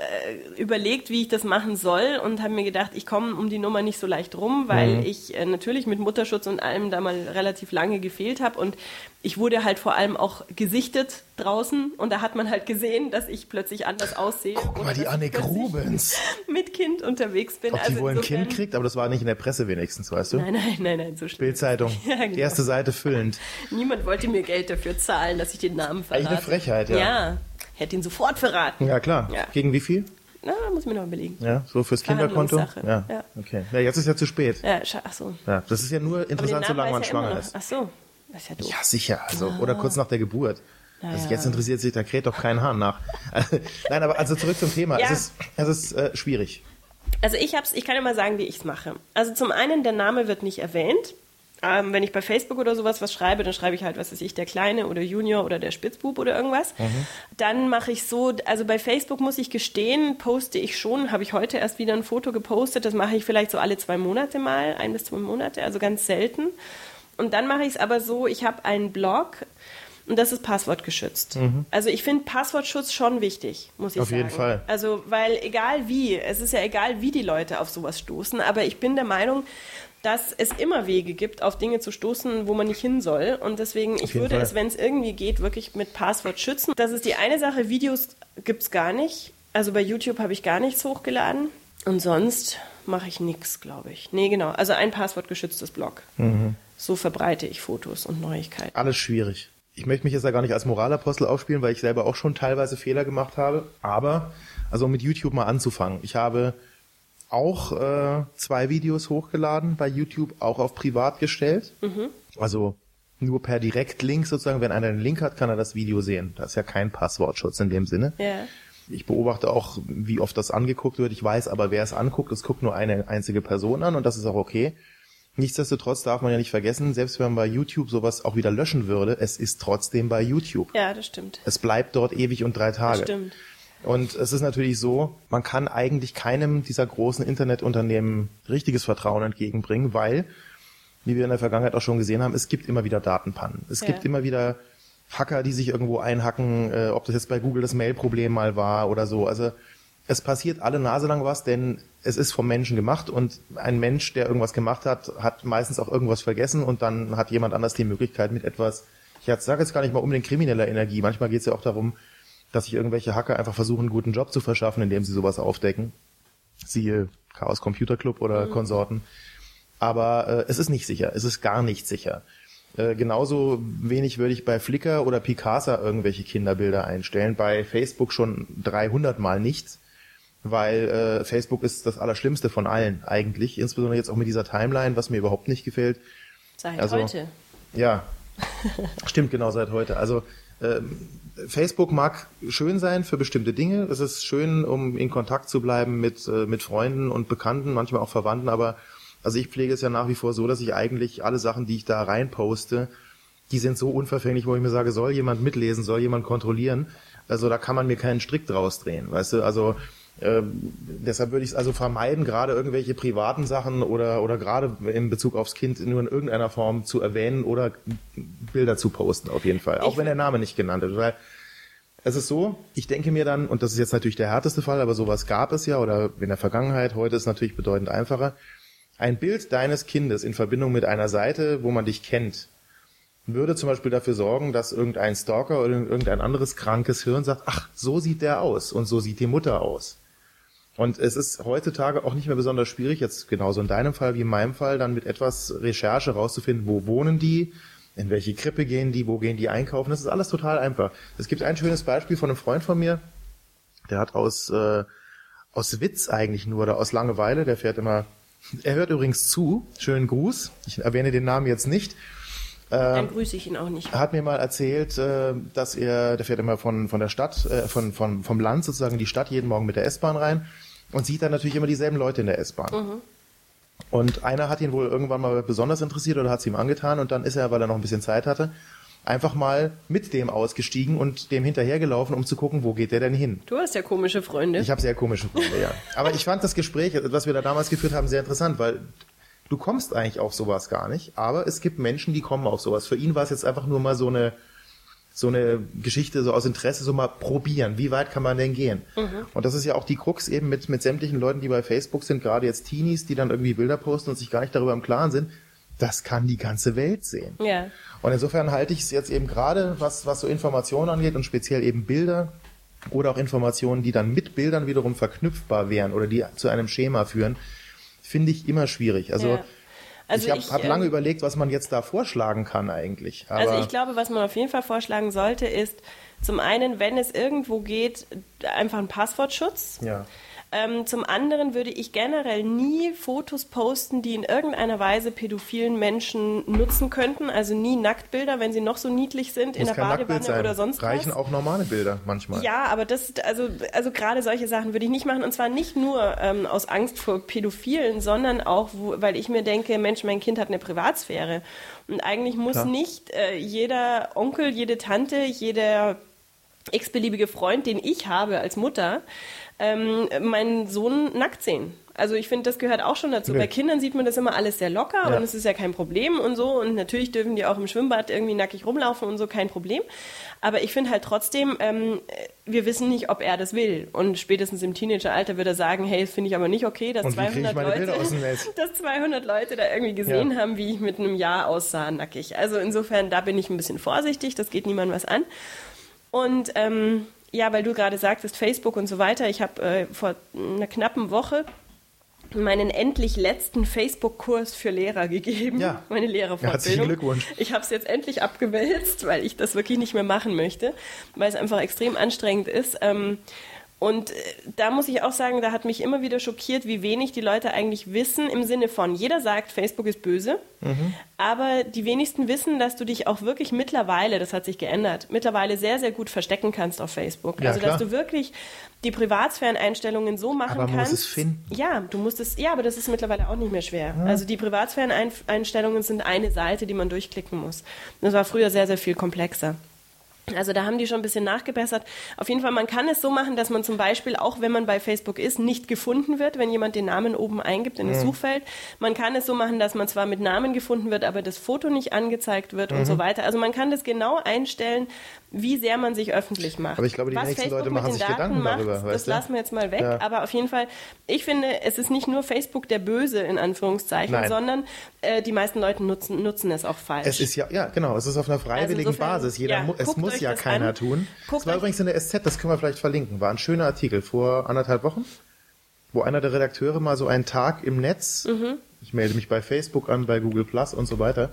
überlegt, wie ich das machen soll und habe mir gedacht, ich komme um die Nummer nicht so leicht rum, weil Mhm. ich äh, natürlich mit Mutterschutz und allem da mal relativ lange gefehlt habe und ich wurde halt vor allem auch gesichtet draußen und da hat man halt gesehen, dass ich plötzlich anders aussehe. Guck mal, die dass ich Annik plötzlich Rubens. Mit Kind unterwegs bin. Ob die wohl ein Kind kriegt, aber das war nicht in der Presse wenigstens, weißt du? Nein, nein, nein, nein, so schlimm. Bildzeitung, Ja, genau. erste Seite füllend. Niemand wollte mir Geld dafür zahlen, dass ich den Namen verrate. Eigentlich eine Frechheit, ja. Ja, hätte ihn sofort verraten. Ja, klar. Ja. Gegen wie viel? Na, muss ich mir noch überlegen. Ja, so fürs Kinderkonto? Ja. Ja. Okay. Ja, jetzt ist ja zu spät. Ja, ach so. Ja, das ist ja nur interessant, solange man immer schwanger ist. Ach so, das ist ja doof. Ja, sicher. Also, oder kurz nach der Geburt. Also ja. jetzt interessiert sich der Kret doch keinen Hahn nach. Nein, aber also zurück zum Thema. Ja. Es ist, es ist äh, schwierig. Also ich hab's, ich kann ja mal sagen, wie ich's mache. Also zum einen, der Name wird nicht erwähnt. Ähm, wenn ich bei Facebook oder sowas was schreibe, dann schreibe ich halt, was weiß ich, der Kleine oder Junior oder der Spitzbub oder irgendwas. Dann mache ich so, also bei Facebook muss ich gestehen, poste ich schon, habe ich heute erst wieder ein Foto gepostet, das mache ich vielleicht so alle zwei Monate mal, ein bis zwei Monate, also ganz selten. Und dann mache ich es aber so, ich habe einen Blog und das ist passwortgeschützt. Also ich finde Passwortschutz schon wichtig, muss ich Auf sagen. jeden Fall. Also, weil egal wie, es ist ja egal, wie die Leute auf sowas stoßen, aber ich bin der Meinung, dass es immer Wege gibt, auf Dinge zu stoßen, wo man nicht hin soll. Und deswegen, ich würde Fall. es, wenn es irgendwie geht, wirklich mit Passwort schützen. Das ist die eine Sache. Videos gibt's gar nicht. Also bei YouTube habe ich gar nichts hochgeladen. Und sonst mache ich nichts, glaube ich. Nee, genau. Also ein passwortgeschütztes Blog. Mhm. So verbreite ich Fotos und Neuigkeiten. Alles schwierig. Ich möchte mich jetzt ja gar nicht als Moralapostel aufspielen, weil ich selber auch schon teilweise Fehler gemacht habe. Aber, also um mit YouTube mal anzufangen. Ich habe auch äh, zwei Videos hochgeladen bei YouTube, auch auf privat gestellt. Also nur per Direktlink sozusagen. Wenn einer einen Link hat, kann er das Video sehen. Da ist ja kein Passwortschutz in dem Sinne. Ja. Ich beobachte auch, wie oft das angeguckt wird. Ich weiß aber, wer es anguckt. Es guckt nur eine einzige Person an und das ist auch okay. Nichtsdestotrotz darf man ja nicht vergessen, selbst wenn man bei YouTube sowas auch wieder löschen würde, es ist trotzdem bei YouTube. Ja, das stimmt. Es bleibt dort ewig und drei Tage. Das stimmt. Und es ist natürlich so, man kann eigentlich keinem dieser großen Internetunternehmen richtiges Vertrauen entgegenbringen, weil, wie wir in der Vergangenheit auch schon gesehen haben, es gibt immer wieder Datenpannen. Es Ja. gibt immer wieder Hacker, die sich irgendwo einhacken, äh, ob das jetzt bei Google das Mail-Problem mal war oder so. Also es passiert alle Nase lang was, denn es ist vom Menschen gemacht und ein Mensch, der irgendwas gemacht hat, hat meistens auch irgendwas vergessen und dann hat jemand anders die Möglichkeit mit etwas, ich sage jetzt gar nicht mal um den krimineller Energie, manchmal geht es ja auch darum, dass sich irgendwelche Hacker einfach versuchen, einen guten Job zu verschaffen, indem sie sowas aufdecken. Siehe Chaos Computer Club oder Konsorten. Aber äh, es ist nicht sicher, es ist gar nicht sicher. Äh, genauso wenig würde ich bei Flickr oder Picasa irgendwelche Kinderbilder einstellen, bei Facebook schon 300 Mal nichts, weil äh, Facebook ist das Allerschlimmste von allen eigentlich, insbesondere jetzt auch mit dieser Timeline, was mir überhaupt nicht gefällt. Seit Also- heute. Ja, stimmt genau seit heute. Also ähm, Facebook mag schön sein für bestimmte Dinge. Es ist schön, um in Kontakt zu bleiben mit, äh, mit Freunden und Bekannten, manchmal auch Verwandten, aber also ich pflege es ja nach wie vor so, dass ich eigentlich alle Sachen, die ich da reinposte, die sind so unverfänglich, wo ich mir sage, soll jemand mitlesen, soll jemand kontrollieren. Also da kann man mir keinen Strick draus drehen, weißt du? Also ähm, deshalb würde ich es also vermeiden, gerade irgendwelche privaten Sachen oder, oder gerade in Bezug aufs Kind nur in irgendeiner Form zu erwähnen oder Bilder zu posten, auf jeden Fall. Auch Ich- wenn der Name nicht genannt wird. Weil es ist so, ich denke mir dann, und das ist jetzt natürlich der härteste Fall, aber sowas gab es ja oder in der Vergangenheit, heute ist es natürlich bedeutend einfacher. Ein Bild deines Kindes in Verbindung mit einer Seite, wo man dich kennt, würde zum Beispiel dafür sorgen, dass irgendein Stalker oder irgendein anderes krankes Hirn sagt, ach, so sieht der aus und so sieht die Mutter aus. Und es ist heutzutage auch nicht mehr besonders schwierig, jetzt genauso in deinem Fall wie in meinem Fall, dann mit etwas Recherche rauszufinden, wo wohnen die, in welche Krippe gehen die, wo gehen die einkaufen. Das ist alles total einfach. Es gibt ein schönes Beispiel von einem Freund von mir, der hat aus, äh, aus Witz eigentlich nur oder aus Langeweile, der fährt immer, er hört übrigens zu, schönen Gruß, ich erwähne den Namen jetzt nicht, Dann grüße ich ihn auch nicht. er hat mir mal erzählt, äh, dass er, der fährt immer von, von der Stadt, äh, von, von, vom Land sozusagen in die Stadt jeden Morgen mit der S-Bahn rein und sieht dann natürlich immer dieselben Leute in der S-Bahn. Und einer hat ihn wohl irgendwann mal besonders interessiert oder hat es ihm angetan und dann ist er, weil er noch ein bisschen Zeit hatte, einfach mal mit dem ausgestiegen und dem hinterhergelaufen, um zu gucken, wo geht der denn hin. Du hast ja komische Freunde. Ich habe sehr komische Freunde, ja. Aber ich fand das Gespräch, was wir da damals geführt haben, sehr interessant, weil du kommst eigentlich auf sowas gar nicht, aber es gibt Menschen, die kommen auf sowas. Für ihn war es jetzt einfach nur mal so eine so eine Geschichte so aus Interesse so mal probieren. Wie weit kann man denn gehen? Und das ist ja auch die Krux eben mit mit sämtlichen Leuten, die bei Facebook sind, gerade jetzt Teenies, die dann irgendwie Bilder posten und sich gar nicht darüber im Klaren sind. Das kann die ganze Welt sehen. ja. Und insofern halte ich es jetzt eben gerade, was, was so Informationen angeht und speziell eben Bilder oder auch Informationen, die dann mit Bildern wiederum verknüpfbar wären oder die zu einem Schema führen, finde ich immer schwierig. Also, Ja. Also ich habe hab lange ähm, überlegt, was man jetzt da vorschlagen kann eigentlich. Also ich glaube, was man auf jeden Fall vorschlagen sollte, ist zum einen, wenn es irgendwo geht, einfach ein Passwortschutz. ja. Ähm, zum anderen würde ich generell nie Fotos posten, die in irgendeiner Weise pädophilen Menschen nutzen könnten. Also nie Nacktbilder, wenn sie noch so niedlich sind, in Muss der kein Nacktbild Badewanne sein. oder sonst Reichen was. auch normale Bilder manchmal. Ja, aber das, also, also gerade solche Sachen würde ich nicht machen. Und zwar nicht nur ähm, aus Angst vor Pädophilen, sondern auch, wo, weil ich mir denke, Mensch, mein Kind hat eine Privatsphäre. Und eigentlich muss Klar. nicht äh, jeder Onkel, jede Tante, jeder x-beliebige Freund, den ich habe als Mutter, ähm, meinen Sohn nackt sehen. Also ich finde, das gehört auch schon dazu. Nö. Bei Kindern sieht man das immer alles sehr locker Ja. und es ist ja kein Problem und so. Und natürlich dürfen die auch im Schwimmbad irgendwie nackig rumlaufen und so, kein Problem. Aber ich finde halt trotzdem, ähm, wir wissen nicht, ob er das will. Und spätestens im Teenageralter wird er sagen, hey, das finde ich aber nicht okay, dass Und wie kriege ich 200 meine Leute, dass 200 Leute da irgendwie gesehen Ja. haben, wie ich mit einem Jahr aussah, nackig. Also insofern, da bin ich ein bisschen vorsichtig, das geht niemandem was an. Und ähm, ja, weil du gerade sagtest, Facebook und so weiter, ich habe äh, vor einer knappen Woche meinen endlich letzten Facebook-Kurs für Lehrer gegeben. Ja. Meine Lehrerfortbildung. Herzlichen Glückwunsch. Ich habe es jetzt endlich abgewälzt, weil ich das wirklich nicht mehr machen möchte, weil es einfach extrem anstrengend ist. Ähm, Und äh, da muss ich auch sagen, da hat mich immer wieder schockiert, wie wenig die Leute eigentlich wissen im Sinne von, jeder sagt, Facebook ist böse, mhm. aber die wenigsten wissen, dass du dich auch wirklich mittlerweile, das hat sich geändert, mittlerweile sehr, sehr gut verstecken kannst auf Facebook. Ja, also, klar. dass du wirklich die Privatsphäreneinstellungen so machen aber man kannst. Muss es finden. Ja, du musst es, ja, aber das ist mittlerweile auch nicht mehr schwer. Ja. Also die Privatsphäreneinstellungen sind eine Seite, die man durchklicken muss. Das war früher sehr, sehr viel komplexer. Also da haben die schon ein bisschen nachgebessert. Auf jeden Fall, man kann es so machen, dass man zum Beispiel, auch wenn man bei Facebook ist, nicht gefunden wird, wenn jemand den Namen oben eingibt in das mhm. Suchfeld. Man kann es so machen, dass man zwar mit Namen gefunden wird, aber das Foto nicht angezeigt wird mhm. und so weiter. Also man kann das genau einstellen, wie sehr man sich öffentlich macht. Aber ich glaube, die Was nächsten Facebook Leute machen sich Daten Gedanken macht, darüber. das lassen wir jetzt mal weg. Ja. Aber auf jeden Fall, ich finde, es ist nicht nur Facebook der Böse in Anführungszeichen, Nein. sondern äh, die meisten Leute nutzen, nutzen es auch falsch. Es ist ja, ja genau, es ist auf einer freiwilligen also insofern, Basis. Jeder, ja, es muss ja keiner an. tun. Guckt das war übrigens in der SZ, das können wir vielleicht verlinken. War ein schöner Artikel vor anderthalb Wochen, wo einer der Redakteure mal so einen Tag im Netz, mhm. ich melde mich bei Facebook an, bei Google Plus und so weiter,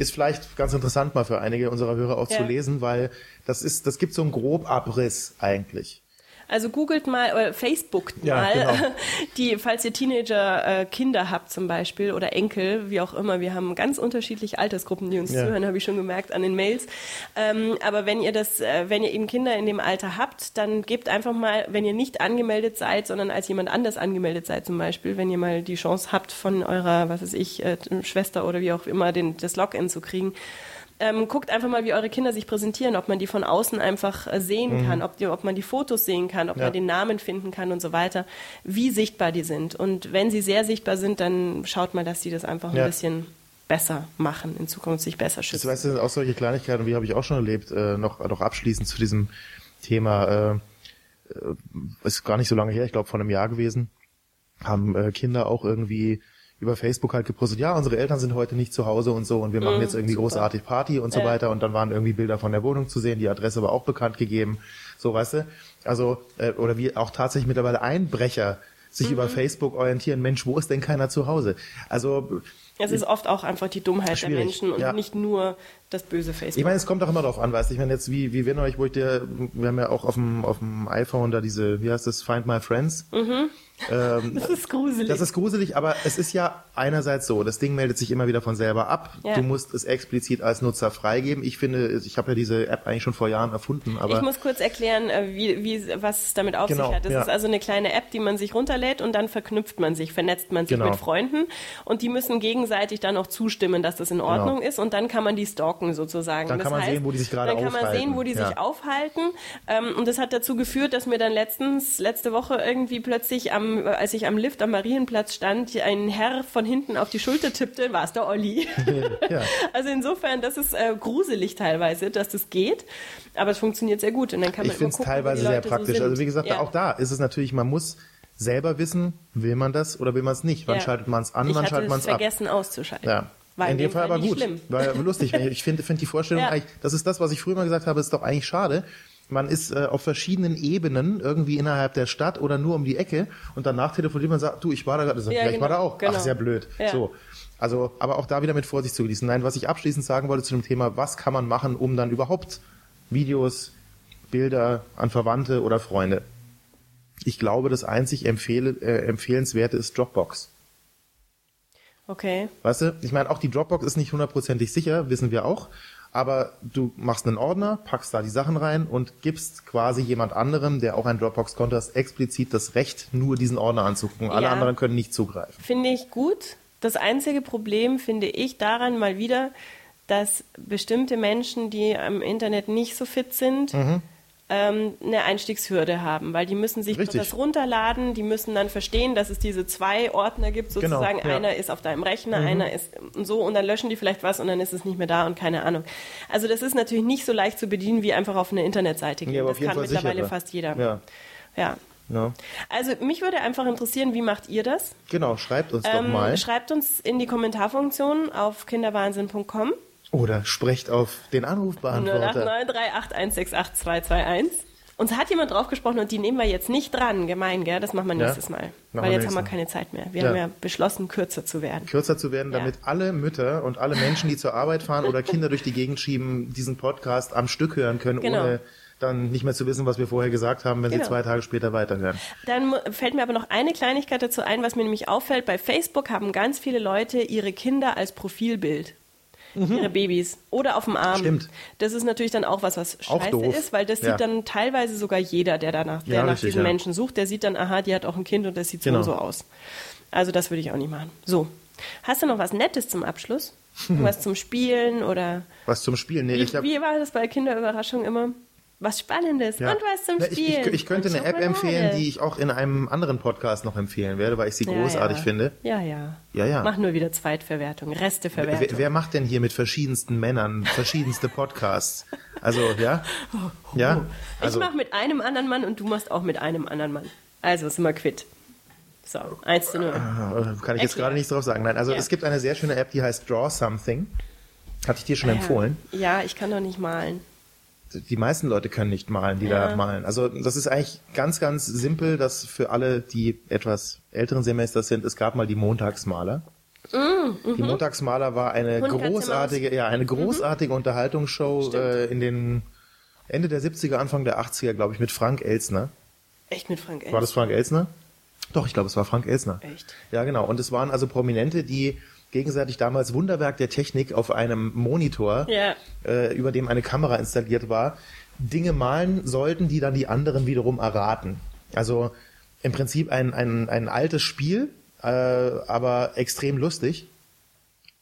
ist vielleicht ganz interessant mal für einige unserer Hörer auch ja. zu lesen, weil das ist, das gibt so einen Grobabriss eigentlich. Also googelt mal oder Facebookt ja, mal, genau. die, falls ihr Teenager äh, Kinder habt zum Beispiel oder Enkel, wie auch immer. Wir haben ganz unterschiedliche Altersgruppen, die uns ja. zuhören, habe ich schon gemerkt an den Mails. Ähm, aber wenn ihr das, äh, wenn ihr eben Kinder in dem Alter habt, dann gebt einfach mal, wenn ihr nicht angemeldet seid, sondern als jemand anders angemeldet seid zum Beispiel, wenn ihr mal die Chance habt von eurer, was weiß ich, äh, Schwester oder wie auch immer den, das Login zu kriegen, ähm, guckt einfach mal, wie eure Kinder sich präsentieren, ob man die von außen einfach äh, sehen mhm. kann, ob, die, ob man die Fotos sehen kann, ob ja. man den Namen finden kann und so weiter, wie sichtbar die sind. Und wenn sie sehr sichtbar sind, dann schaut mal, dass die das einfach ja. ein bisschen besser machen, in Zukunft sich besser schützen. Das, du, auch solche Kleinigkeiten, wie habe ich auch schon erlebt, äh, noch, noch abschließend zu diesem Thema, äh, äh ist gar nicht so lange her, ich glaube vor einem Jahr gewesen, haben äh, Kinder auch irgendwie über Facebook halt gepostet, ja, unsere Eltern sind heute nicht zu Hause und so und wir machen mm, jetzt irgendwie super. großartig Party und so äh. weiter und dann waren irgendwie Bilder von der Wohnung zu sehen, die Adresse war auch bekannt gegeben, so weißt du. Also, äh, oder wie auch tatsächlich mittlerweile Einbrecher sich mhm. über Facebook orientieren, Mensch, wo ist denn keiner zu Hause? Also es ist oft auch einfach die Dummheit Schwierig. der Menschen und ja. nicht nur das böse Facebook. Ich meine, es kommt auch immer darauf an, weißt du, ich meine jetzt, wie, wie wir euch, wo ich dir, wir haben ja auch auf dem, auf dem iPhone da diese, wie heißt das, Find My Friends. Mhm. Ähm, das ist gruselig. Das ist gruselig, aber es ist ja einerseits so, das Ding meldet sich immer wieder von selber ab. Ja. Du musst es explizit als Nutzer freigeben. Ich finde, ich habe ja diese App eigentlich schon vor Jahren erfunden, aber... Ich muss kurz erklären, äh, wie, wie, was es damit auf genau, sich hat. Das ja. ist also eine kleine App, die man sich runterlädt und dann verknüpft man sich, vernetzt man sich genau. mit Freunden und die müssen gegenseitig dann auch zustimmen, dass das in genau. Ordnung genau. ist und dann kann man die stalken sozusagen. Dann das kann man heißt, sehen, wo die sich gerade aufhalten. Dann kann man sehen, wo die ja. sich aufhalten ähm, und das hat dazu geführt, dass mir dann letztens, letzte Woche irgendwie plötzlich, am, als ich am Lift am Marienplatz stand, ein Herr von hinten auf die Schulter tippte, war es der Olli. Ja. Also insofern, das ist äh, gruselig teilweise, dass das geht, aber es funktioniert sehr gut und dann kann man Ich finde es teilweise sehr praktisch. So also wie gesagt, ja. auch da ist es natürlich, man muss selber wissen, will man das oder will man es nicht. Wann ja. schaltet man es an, wann schaltet man es ab. vergessen auszuschalten. Ja. In, dem Fall, Fall aber gut. Schlimm. War lustig. Ich finde find die Vorstellung ja. eigentlich, das ist das, was ich früher mal gesagt habe, ist doch eigentlich schade, man ist äh, auf verschiedenen Ebenen irgendwie innerhalb der Stadt oder nur um die Ecke und danach telefoniert man und sagt, du, ich war da gerade, ja, ja, ich genau, war da auch. Genau. Ach, sehr blöd. Ja. So. Also, aber auch da wieder mit Vorsicht zu genießen. Nein, was ich abschließend sagen wollte zu dem Thema, was kann man machen, um dann überhaupt Videos, Bilder an Verwandte oder Freunde. Ich glaube, das einzig empfehle, äh, empfehlenswerte ist Dropbox. Okay. Weißt du, ich meine, auch die Dropbox ist nicht hundertprozentig sicher, wissen wir auch aber du machst einen Ordner, packst da die Sachen rein und gibst quasi jemand anderem, der auch ein Dropbox-Konto hat, explizit das Recht, nur diesen Ordner anzugucken. Alle ja, anderen können nicht zugreifen. Finde ich gut. Das einzige Problem finde ich daran mal wieder, dass bestimmte Menschen, die am Internet nicht so fit sind, mhm ähm, eine Einstiegshürde haben, weil die müssen sich Richtig. das runterladen, die müssen dann verstehen, dass es diese zwei Ordner gibt, genau, sozusagen. Genau, ja. Einer ist auf deinem Rechner, mhm. einer ist so und dann löschen die vielleicht was und dann ist es nicht mehr da und keine Ahnung. Also das ist natürlich nicht so leicht zu bedienen, wie einfach auf eine Internetseite gehen. Ja, das kann Fall mittlerweile sicher, fast jeder. Ja. ja. Ja. Also mich würde einfach interessieren, wie macht ihr das? Genau, schreibt uns ähm, doch mal. Schreibt uns in die Kommentarfunktion auf kinderwahnsinn.com. Oder sprecht auf den Anrufbeantworter. 0893868221. Uns hat jemand draufgesprochen und die nehmen wir jetzt nicht dran. Gemein, gell? Das machen wir nächstes ja, Mal. Weil jetzt haben wir keine Zeit mehr. Wir ja. haben ja beschlossen, kürzer zu werden. Kürzer zu werden, damit ja. alle Mütter und alle Menschen, die zur Arbeit fahren oder Kinder durch die Gegend schieben, diesen Podcast am Stück hören können, genau. ohne dann nicht mehr zu wissen, was wir vorher gesagt haben, wenn Genau. sie zwei Tage später weiterhören. Dann fällt mir aber noch eine Kleinigkeit dazu ein, was mir nämlich auffällt. Bei Facebook haben ganz viele Leute ihre Kinder als Profilbild. Ihre Babys. Oder auf dem Arm. Mhm. Stimmt. Das ist natürlich dann auch was, was scheiße ist, weil das Ja. sieht dann teilweise sogar jeder, der danach, der Ja, nach richtig, diesen ja. Menschen sucht, der sieht dann, aha, die hat auch ein Kind und das sieht Genau. so aus. Also das würde ich auch nicht machen. So. Hast du noch was Nettes zum Abschluss? was zum Spielen oder Was zum Spielen? Nee, wie, ich hab, wie war das bei Kinderüberraschung immer? Was Spannendes Ja. und was zum ich, Spielen. ich, ich könnte Und eine App empfehlen, die ich auch in einem anderen Podcast noch empfehlen werde, weil ich sie Ja, großartig ja. finde. Ja, ja. Ja, ja. Mach nur wieder Zweitverwertung, Resteverwertung. Wer, wer macht denn hier mit verschiedensten Männern verschiedenste Podcasts? Also, ja? Ja? Also, ich mach mit einem anderen Mann und du machst auch mit einem anderen Mann. Also sind wir quitt. So, eins zu null. äh, kann ich jetzt gerade nichts drauf sagen. Nein, also Ja. es gibt eine sehr schöne App, die heißt Draw Something. Hatte ich dir schon empfohlen. Ja, ich kann doch nicht malen. Die meisten Leute können nicht malen, die da Ja. malen. Also das ist eigentlich ganz, ganz simpel, dass für alle, die etwas älteren Semesters sind, es gab mal die Montagsmaler. Die Montagsmaler war eine Mm, Hund, großartige, ja, eine großartige Unterhaltungsshow äh, in den Ende der 70er, Anfang der 80er, glaube ich, mit Frank Elsner. Echt mit Frank Elstner? War das Frank Elsner? Doch, ich glaube, es war Frank Elsner. Echt? Ja, genau. Und es waren also Prominente, die gegenseitig damals Wunderwerk der Technik auf einem Monitor, Ja. äh, über dem eine Kamera installiert war, Dinge malen sollten, die dann die anderen wiederum erraten. Also im Prinzip ein, ein, ein altes Spiel, äh, aber extrem lustig.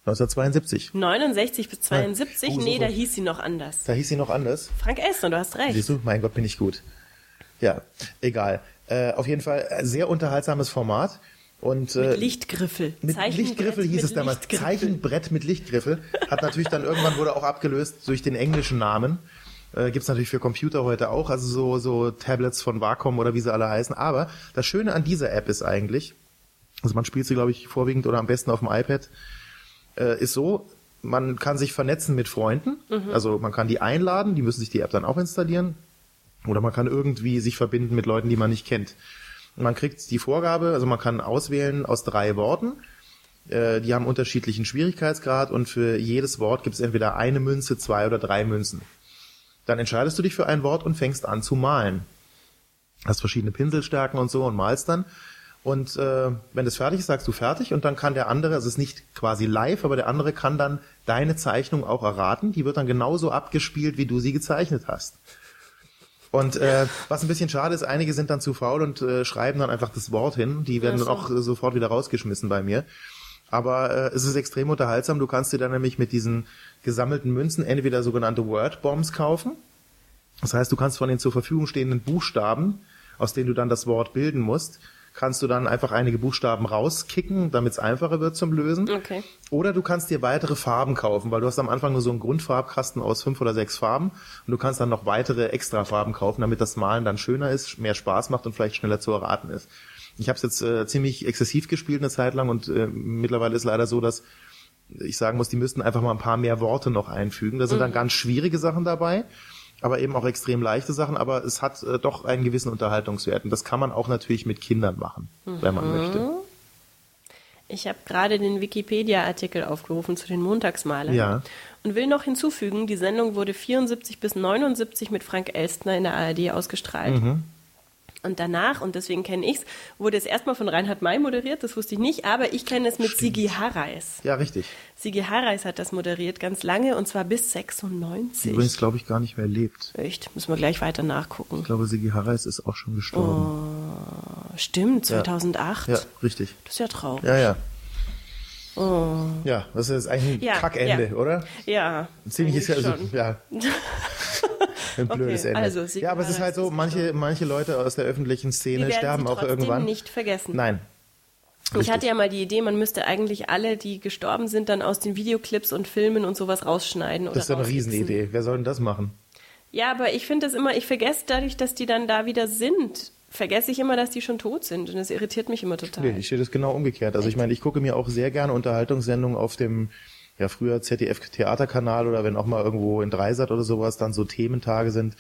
1972. 69 bis 72? Oh, so nee, gut. da hieß sie noch anders. Da hieß sie noch anders. Frank Elstner, du hast recht. Siehst du, mein Gott, bin ich gut. Ja, egal. Äh, auf jeden Fall äh, sehr unterhaltsames Format. Und, äh, Mit Lichtgriffel. Mit Lichtgriffel hieß mit es damals. Lichtgriffel. Zeichenbrett mit Lichtgriffel. Hat natürlich dann irgendwann wurde auch abgelöst durch den englischen Namen. Äh, gibt's natürlich für Computer heute auch, also so, so Tablets von Wacom oder wie sie alle heißen. Aber das Schöne an dieser App ist eigentlich, also man spielt sie, glaube ich, vorwiegend oder am besten auf dem iPad, äh, ist so, man kann sich vernetzen mit Freunden. Also man kann die einladen, die müssen sich die App dann auch installieren. Oder man kann irgendwie sich verbinden mit Leuten, die man nicht kennt. Man kriegt die Vorgabe, also man kann auswählen aus drei Worten. Äh, Die haben unterschiedlichen Schwierigkeitsgrad und für jedes Wort gibt es entweder eine Münze, zwei oder drei Münzen. Dann entscheidest du dich für ein Wort und fängst an zu malen. Hast verschiedene Pinselstärken und so und malst dann. Und äh, wenn das fertig ist, sagst du fertig und dann kann der andere, also es ist nicht quasi live, aber der andere kann dann deine Zeichnung auch erraten. Die wird dann genauso abgespielt, wie du sie gezeichnet hast. Und äh, was ein bisschen schade ist, einige sind dann zu faul und äh, schreiben dann einfach das Wort hin. Die werden dann auch äh, sofort wieder rausgeschmissen bei mir. Aber äh, es ist extrem unterhaltsam. Du kannst dir dann nämlich mit diesen gesammelten Münzen entweder sogenannte Word-Bombs kaufen. Das heißt, du kannst von den zur Verfügung stehenden Buchstaben, aus denen du dann das Wort bilden musst, kannst du dann einfach einige Buchstaben rauskicken, damit es einfacher wird zum Lösen. Okay. Oder du kannst dir weitere Farben kaufen, weil du hast am Anfang nur so einen Grundfarbkasten aus fünf oder sechs Farben und du kannst dann noch weitere extra Farben kaufen, damit das Malen dann schöner ist, mehr Spaß macht und vielleicht schneller zu erraten ist. Ich habe es jetzt äh, ziemlich exzessiv gespielt eine Zeit lang und äh, mittlerweile ist leider so, dass ich sagen muss, die müssten einfach mal ein paar mehr Worte noch einfügen. Da sind dann ganz schwierige Sachen dabei, aber eben auch extrem leichte Sachen, aber es hat äh, doch einen gewissen Unterhaltungswert und das kann man auch natürlich mit Kindern machen, wenn man möchte. Ich habe gerade den Wikipedia-Artikel aufgerufen zu den Montagsmalern. Ja. Und will noch hinzufügen, die Sendung wurde 74 bis 79 mit Frank Elstner in der ARD ausgestrahlt. Mhm. Und danach, und deswegen kenne ich's, wurde es erstmal von Reinhard May moderiert, das wusste ich nicht, aber ich kenne es mit Sigi Harreis. Ja, richtig. Sigi Harreis hat das moderiert ganz lange und zwar bis 96. Übrigens glaube ich gar nicht mehr lebt. Echt, müssen wir gleich weiter nachgucken. Ich glaube, Sigi Harreis ist auch schon gestorben. Stimmt, 2008. Ja, richtig. Das ist ja traurig. Ja, ja. Ja, das ist eigentlich ein Oh. Ja, Kackende, ja. oder? Ja. Ziemlich ist ja, eigentlich also, ja. Ein blödes Okay, Ende. also, ja, aber es ist halt so, manche, manche Leute aus der öffentlichen Szene sterben auch irgendwann. nicht vergessen. Nein. Ich Richtig. hatte ja mal die Idee, man müsste eigentlich alle, die gestorben sind, dann aus den Videoclips und Filmen und sowas rausschneiden. Oder Das ist doch eine. Riesenidee. Wer soll denn das machen? Ja, aber ich finde das immer, ich vergesse dadurch, dass die dann da wieder sind, vergesse ich immer, dass die schon tot sind. Und das irritiert mich immer total. Nee, ich sehe das genau umgekehrt. Also ich meine, ich gucke mir auch sehr gerne Unterhaltungssendungen auf dem, ja früher ZDF-Theaterkanal oder wenn auch mal irgendwo in Dreisat oder sowas dann so Thementage sind,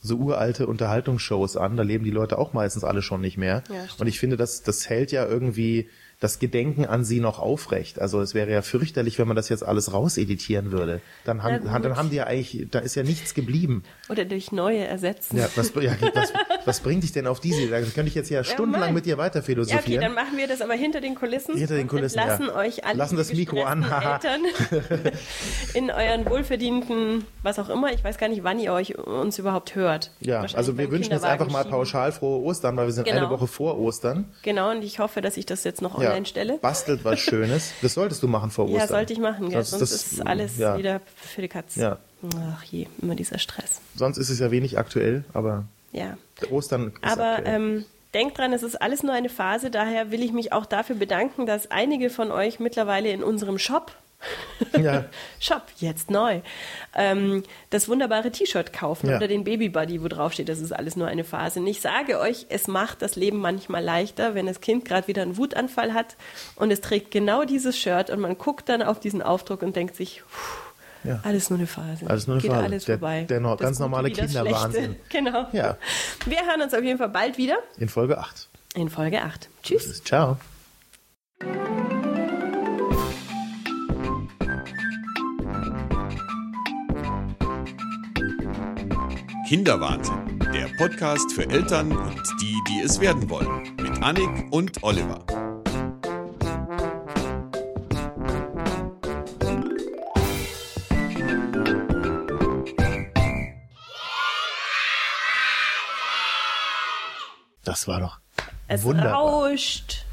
so uralte Unterhaltungsshows an. Da leben die Leute auch meistens alle schon nicht mehr. Ja. Und ich finde, das, das hält ja irgendwie das Gedenken an sie noch aufrecht. Also es wäre ja fürchterlich, wenn man das jetzt alles rauseditieren würde. Dann haben, dann haben die ja eigentlich, da ist ja nichts geblieben. Oder durch neue ersetzen. Ja, was, ja, was, was bringt dich denn auf diese? Da könnte ich jetzt ja stundenlang Mann. mit dir weiter Ja, okay, philosophieren. dann machen wir das aber hinter den Kulissen. Hinter den Kulissen, Lassen ja. euch alle Lassen das Mikro an. Eltern in euren wohlverdienten, was auch immer. Ich weiß gar nicht, wann ihr euch uns überhaupt hört. ja, also wir wünschen jetzt einfach mal pauschal frohe Ostern, weil wir sind Genau. eine Woche vor Ostern. Genau, und ich hoffe, dass ich das jetzt noch Ja, online stelle. bastelt was Schönes. Das solltest du machen vor Ostern. Ja, sollte ich machen, gell? Sonst sonst das- ist alles ja. wieder für die Katz. Ja. Ach je, immer dieser Stress. Sonst ist es ja wenig aktuell, aber Ja. Ostern ist Aber aktuell. ähm, denkt dran, es ist alles nur eine Phase. Daher will ich mich auch dafür bedanken, dass einige von euch mittlerweile in unserem Shop, Ja. Shop, jetzt neu, ähm, das wunderbare T-Shirt kaufen Ja. oder den Baby Buddy, wo drauf steht, das ist alles nur eine Phase. Und ich sage euch, es macht das Leben manchmal leichter, wenn das Kind gerade wieder einen Wutanfall hat und es trägt genau dieses Shirt und man guckt dann auf diesen Aufdruck und denkt sich, puh, Ja. alles nur eine Phase. Alles nur eine Geht Phase. alles Der- vorbei. der Das ganz Gute normale Kinderwahnsinn. Genau. Ja. Wir hören uns auf jeden Fall bald wieder In Folge 8. in Folge 8. Tschüss. Ciao. Kinderwahnsinn, der Podcast für Eltern und die, die es werden wollen. Mit Annik und Oliver. Das war doch Es wunderbar. rauscht.